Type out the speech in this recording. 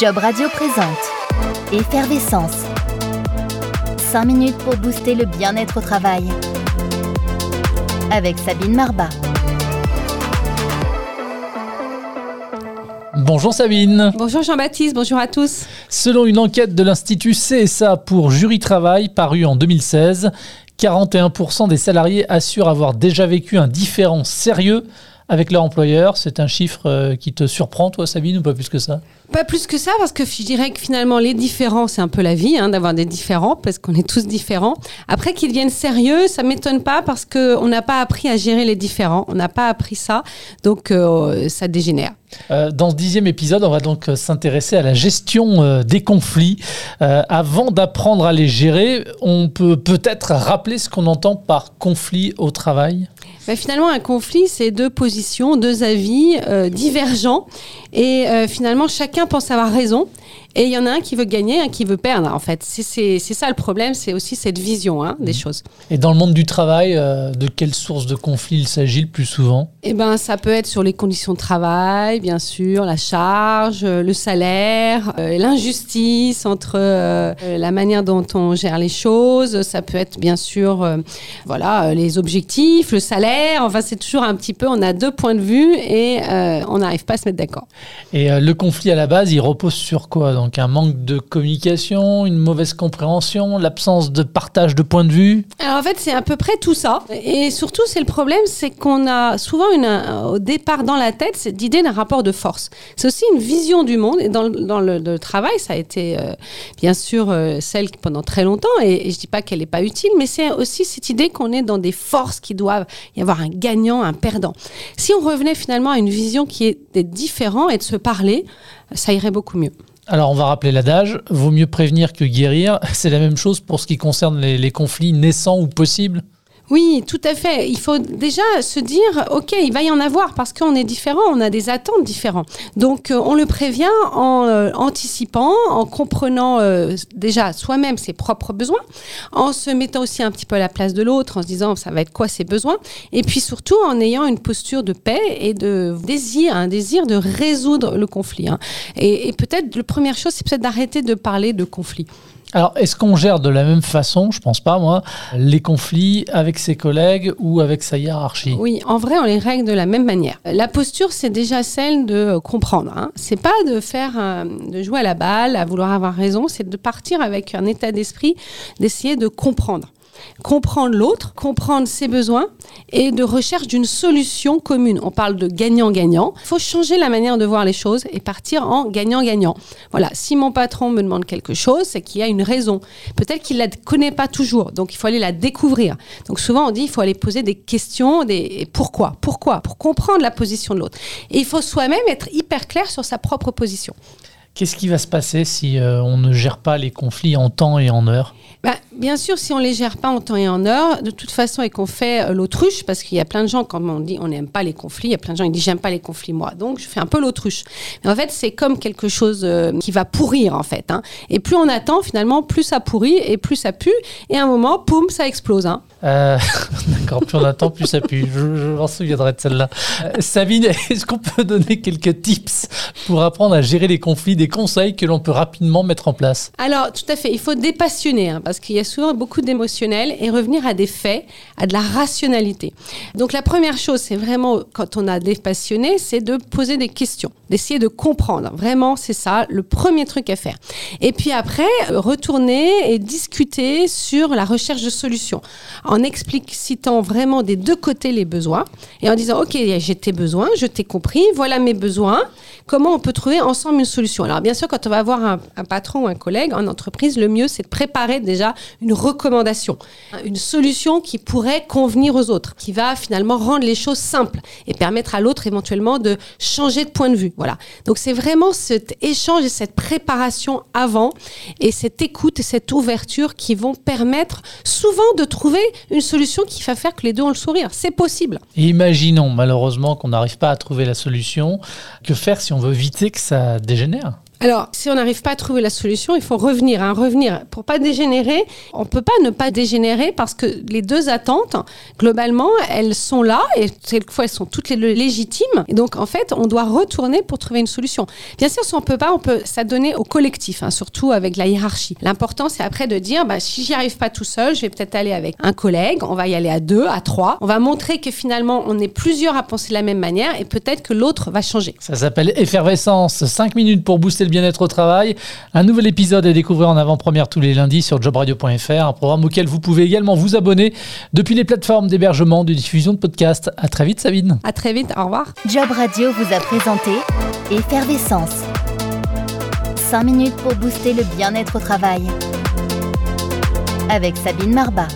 Job Radio présente Effervescence. 5 minutes pour booster le bien-être au travail. Avec Sabine Marbat. Bonjour Sabine. Bonjour Jean-Baptiste, bonjour à tous. Selon une enquête de l'Institut CSA pour Jury Travail parue en 2016, 41% des salariés assurent avoir déjà vécu un différent sérieux avec leur employeur. C'est un chiffre euh, qui te surprend, toi, Sabine, ou pas plus que ça? Pas plus que ça, parce que je dirais que finalement, les différents, c'est un peu la vie, hein, d'avoir des différents, parce qu'on est tous différents. Après qu'ils deviennent sérieux, ça m'étonne pas, parce qu'on n'a pas appris à gérer les différents. On n'a pas appris ça, donc euh, ça dégénère. Euh, dans ce dixième épisode, on va donc s'intéresser à la gestion des conflits. avant d'apprendre à les gérer, on peut peut-être rappeler ce qu'on entend par conflit au travail? Bah, finalement, un conflit, c'est deux positions, deux avis euh, divergents. Et euh, finalement, chacun pense avoir raison. Et il y en a un qui veut gagner, un qui veut perdre, en fait. C'est ça le problème, c'est aussi cette vision hein, des mmh. choses. Et dans le monde du travail, euh, de quelle source de conflit il s'agit le plus souvent? Eh ben, ça peut être sur les conditions de travail, bien sûr, la charge, le salaire, l'injustice entre la manière dont on gère les choses. Ça peut être, bien sûr, voilà, les objectifs, le salaire Enfin, c'est toujours un petit peu, on a deux points de vue et euh, on n'arrive pas à se mettre d'accord. Et euh, le conflit à la base, il repose sur quoi Donc un manque de communication, une mauvaise compréhension, l'absence de partage de points de vue Alors en fait, c'est à peu près tout ça. Et surtout, c'est le problème, c'est qu'on a souvent une, au départ dans la tête cette idée d'un rapport de force. C'est aussi une vision du monde. Et dans, dans le, travail, ça a été euh, bien sûr celle qui pendant très longtemps, et, et je dis pas qu'elle n'est pas utile, mais c'est aussi cette idée qu'on est dans des forces qui doivent y avoir un gagnant, un perdant. Si on revenait finalement à une vision qui est d'être différent et de se parler, ça irait beaucoup mieux. Alors on va rappeler l'adage, vaut mieux prévenir que guérir. C'est la même chose pour ce qui concerne les conflits naissants ou possibles oui, tout à fait. Il faut déjà se dire, OK, il va y en avoir parce qu'on est différent, on a des attentes différentes. Donc, euh, on le prévient en euh, anticipant, en comprenant euh, déjà soi-même ses propres besoins, en se mettant aussi un petit peu à la place de l'autre, en se disant, ça va être quoi ses besoins, et puis surtout en ayant une posture de paix et de désir, un désir de résoudre le conflit. Hein. Et, et peut-être, la première chose, c'est peut-être d'arrêter de parler de conflit. Alors, est-ce qu'on gère de la même façon, je pense pas moi, les conflits avec ses collègues ou avec sa hiérarchie? Oui, en vrai, on les règle de la même manière. La posture, c'est déjà celle de comprendre. Hein. C'est pas de faire, euh, de jouer à la balle, à vouloir avoir raison. C'est de partir avec un état d'esprit, d'essayer de comprendre comprendre l'autre, comprendre ses besoins et de recherche d'une solution commune. On parle de gagnant-gagnant. Il faut changer la manière de voir les choses et partir en gagnant-gagnant. Voilà, si mon patron me demande quelque chose, c'est qu'il y a une raison. Peut-être qu'il ne la connaît pas toujours, donc il faut aller la découvrir. Donc souvent on dit il faut aller poser des questions, des pourquoi, pourquoi, pour comprendre la position de l'autre. Et il faut soi-même être hyper clair sur sa propre position. Qu'est-ce qui va se passer si euh, on ne gère pas les conflits en temps et en heure? Bah, Bien sûr, si on ne les gère pas en temps et en heure, de toute façon, et qu'on fait euh, l'autruche, parce qu'il y a plein de gens, quand on dit on n'aime pas les conflits, il y a plein de gens qui disent j'aime pas les conflits, moi. Donc, je fais un peu l'autruche. Mais en fait, c'est comme quelque chose euh, qui va pourrir, en fait. Hein. Et plus on attend, finalement, plus ça pourrit et plus ça pue. Et à un moment, poum, ça explose. Hein. D'accord, plus on attend, plus ça pue. Je, m'en souviendrai de celle-là. Sabine, est-ce qu'on peut donner quelques tips pour apprendre à gérer les conflits des conseils que l'on peut rapidement mettre en place? Alors, tout à fait. Il faut dépassionner, hein, parce qu'il y a souvent beaucoup d'émotionnel et revenir à des faits, à de la rationalité. Donc, la première chose, c'est vraiment, quand on a dépassionné, c'est de poser des questions, d'essayer de comprendre. Vraiment, c'est ça, le premier truc à faire. Et puis après, retourner et discuter sur la recherche de solutions, explicitant vraiment des deux côtés les besoins et en disant, OK, j'ai tes besoins, je t'ai compris, voilà mes besoins comment on peut trouver ensemble une solution? Alors bien sûr, quand on va avoir un, patron ou un collègue en entreprise, le mieux c'est de préparer déjà une recommandation, une solution qui pourrait convenir aux autres, qui va finalement rendre les choses simples et permettre à l'autre éventuellement de changer de point de vue. Voilà. Donc c'est vraiment cet échange et cette préparation avant et cette écoute et cette ouverture qui vont permettre souvent de trouver une solution qui va faire que les deux ont le sourire. C'est possible. imaginons malheureusement qu'on n'arrive pas à trouver la solution. Que faire si on veut éviter que ça dégénère? Alors, si on n'arrive pas à trouver la solution, il faut revenir. Hein, revenir. Pour pas dégénérer, on peut pas ne pas dégénérer parce que les deux attentes, globalement, elles sont là et quelquefois elles sont toutes les légitimes. Et donc, en fait, on doit retourner pour trouver une solution. Bien sûr, si on peut pas, on peut s'adonner au collectif, hein, surtout avec la hiérarchie. L'important, c'est après de dire, bah, si j'y arrive pas tout seul, je vais peut-être aller avec un collègue. On va y aller à deux, à trois. On va montrer que finalement, on est plusieurs à penser de la même manière et peut-être que l'autre va changer. Ça s'appelle Effervescence. 5 minutes pour booster le bien-être au travail. Un nouvel épisode est découvert en avant-première tous les lundis sur jobradio.fr, un programme auquel vous pouvez également vous abonner depuis les plateformes d'hébergement, de diffusion de podcasts. À très vite, Sabine. À très vite. Au revoir. Job Radio vous a présenté Effervescence. 5 minutes pour booster le bien-être au travail. Avec Sabine Marbat.